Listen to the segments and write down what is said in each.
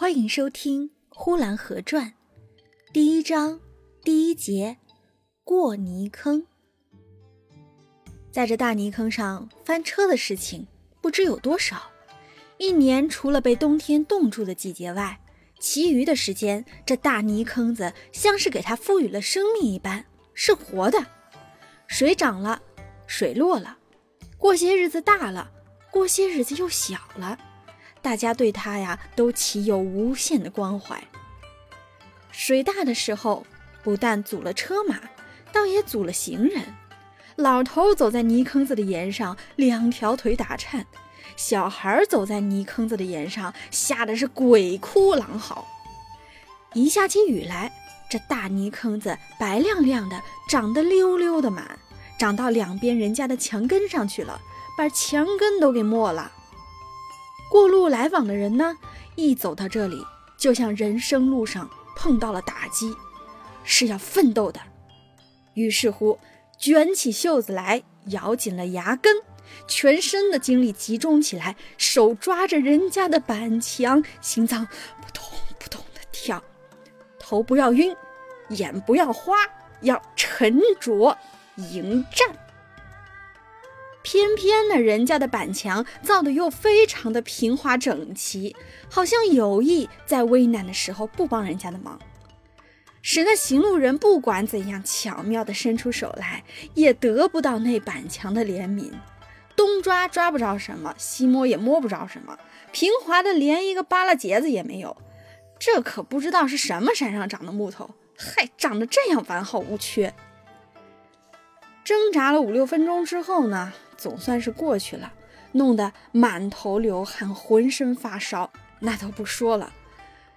欢迎收听《呼兰河传》第一章第一节过泥坑。在这大泥坑上翻车的事情不知有多少。一年除了被冬天冻住的季节外，其余的时间，这大泥坑子像是给它赋予了生命一般，是活的。水涨了，水落了，过些日子大了，过些日子又小了。大家对他呀都起有无限的关怀。水大的时候，不但阻了车马，倒也阻了行人。老头走在泥坑子的沿上，两条腿打颤；小孩走在泥坑子的沿上，吓得是鬼哭狼嚎。一下起雨来，这大泥坑子白亮亮的，长得溜溜的满，长到两边人家的墙根上去了，把墙根都给没了。过路来往的人呢，一走到这里，就像人生路上碰到了打击，是要奋斗的。于是乎，卷起袖子来，咬紧了牙根，全身的精力集中起来，手抓着人家的板墙，心脏扑通扑通的跳，头不要晕，眼不要花，要沉着迎战。偏偏呢，人家的板墙造的又非常的平滑整齐，好像有意在危难的时候不帮人家的忙，使那行路人不管怎样巧妙的伸出手来，也得不到那板墙的怜悯。东抓抓不着什么，西摸也摸不着什么，平滑的连一个扒拉结子也没有。这可不知道是什么山上长的木头，嗨，长得这样完好无缺。挣扎了五六分钟之后呢？总算是过去了，弄得满头流汗，浑身发烧，那都不说了。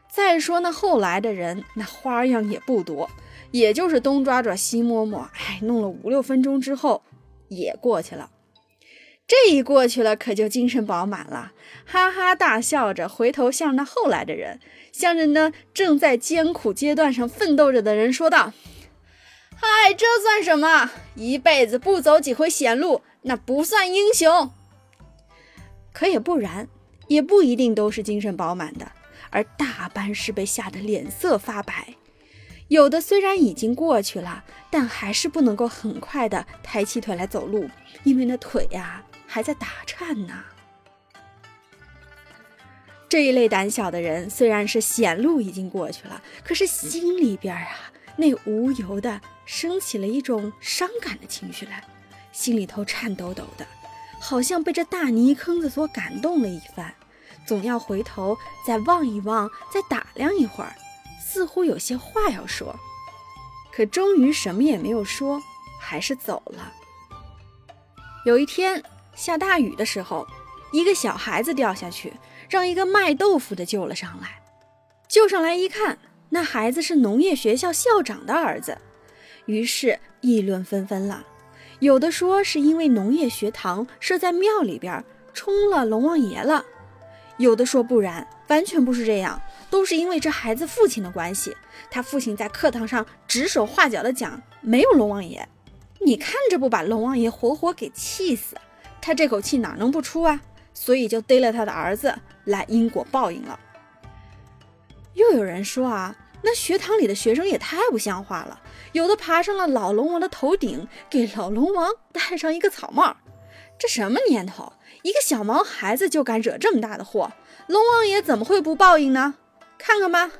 再说那后来的人，那花样也不多，也就是东抓抓西摸摸，哎，弄了五六分钟之后也过去了。这一过去了，可就精神饱满了，哈哈大笑着回头向那后来的人，向着那正在艰苦阶段上奋斗着的人说道：“嗨，这算什么？一辈子不走几回险路。”那不算英雄，可也不然，也不一定都是精神饱满的，而大半是被吓得脸色发白。有的虽然已经过去了，但还是不能够很快的抬起腿来走路，因为那腿呀还在打颤呢。这一类胆小的人，虽然是险路已经过去了，可是心里边啊，那无由的升起了一种伤感的情绪来。心里头颤抖抖的，好像被这大泥坑子所感动了一番，总要回头再望一望，再打量一会儿，似乎有些话要说，可终于什么也没有说，还是走了。有一天下大雨的时候，一个小孩子掉下去，让一个卖豆腐的救了上来。救上来一看，那孩子是农业学校校长的儿子，于是议论纷纷了。有的说是因为农业学堂设在庙里边，冲了龙王爷了；有的说不然，完全不是这样，都是因为这孩子父亲的关系。他父亲在课堂上指手画脚的讲，没有龙王爷。你看这不把龙王爷活活给气死？他这口气哪能不出啊？所以就逮了他的儿子来因果报应了。又有人说啊。那学堂里的学生也太不像话了，有的爬上了老龙王的头顶，给老龙王戴上一个草帽。这什么年头，一个小毛孩子就敢惹这么大的祸，龙王爷怎么会不报应呢？看看吧，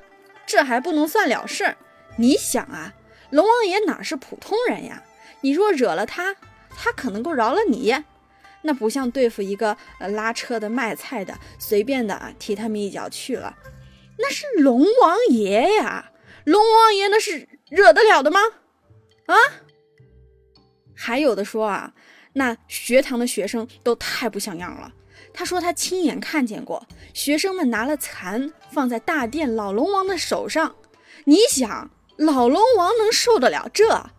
这还不能算了事。你想啊，龙王爷哪是普通人呀？你若惹了他，他可能够饶了你。那不像对付一个呃拉车的、卖菜的，随便的啊踢他们一脚去了。那是龙王爷呀，龙王爷那是惹得了的吗？啊？还有的说啊，那学堂的学生都太不像样了。他说他亲眼看见过学生们拿了蚕放在大殿老龙王的手上，你想老龙王能受得了这？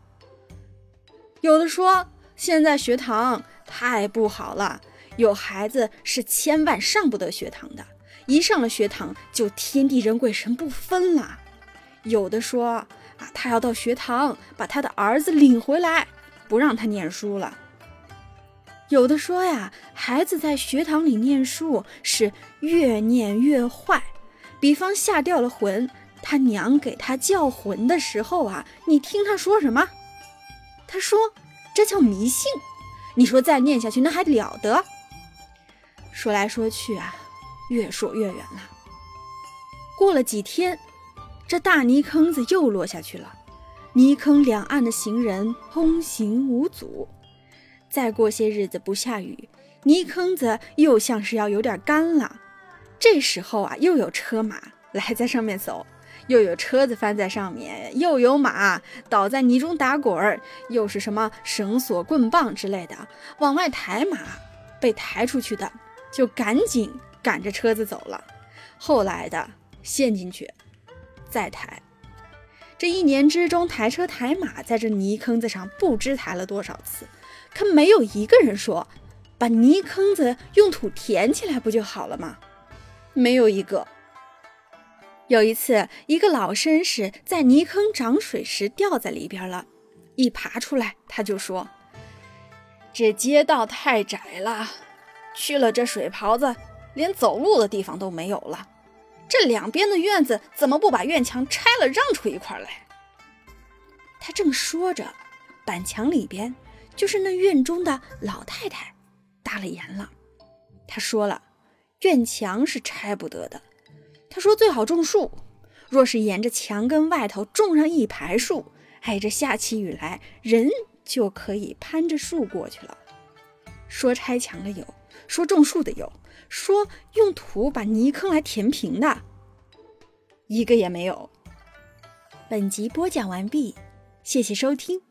有的说现在学堂太不好了，有孩子是千万上不得学堂的。一上了学堂，就天地人鬼神不分了。有的说啊，他要到学堂把他的儿子领回来，不让他念书了。有的说呀，孩子在学堂里念书是越念越坏，比方吓掉了魂，他娘给他叫魂的时候啊，你听他说什么？他说这叫迷信。你说再念下去那还了得？说来说去啊，越说越远了。过了几天，这大泥坑子又落下去了，泥坑两岸的行人通行无阻。再过些日子不下雨，泥坑子又像是要有点干了。这时候啊，又有车马来在上面走，又有车子翻在上面，又有马倒在泥中打滚儿，又是什么绳索、棍棒之类的往外抬马，被抬出去的就赶紧赶着车子走了，后来的陷进去再抬。这一年之中，抬车抬马在这泥坑子上不知抬了多少次。可没有一个人说，把泥坑子用土填起来不就好了吗？没有一个。有一次，一个老绅士在泥坑涨水时掉在里边了，一爬出来，他就说：“这街道太窄了，去了这水泡子，连走路的地方都没有了。这两边的院子怎么不把院墙拆了，让出一块来？”他正说着，板墙里边。就是那院中的老太太搭了言了，她说了，院墙是拆不得的。她说最好种树，若是沿着墙根外头种上一排树，哎，这下起雨来，人就可以攀着树过去了。说拆墙的有，说种树的有，说用土把泥坑来填平的，一个也没有。本集播讲完毕，谢谢收听。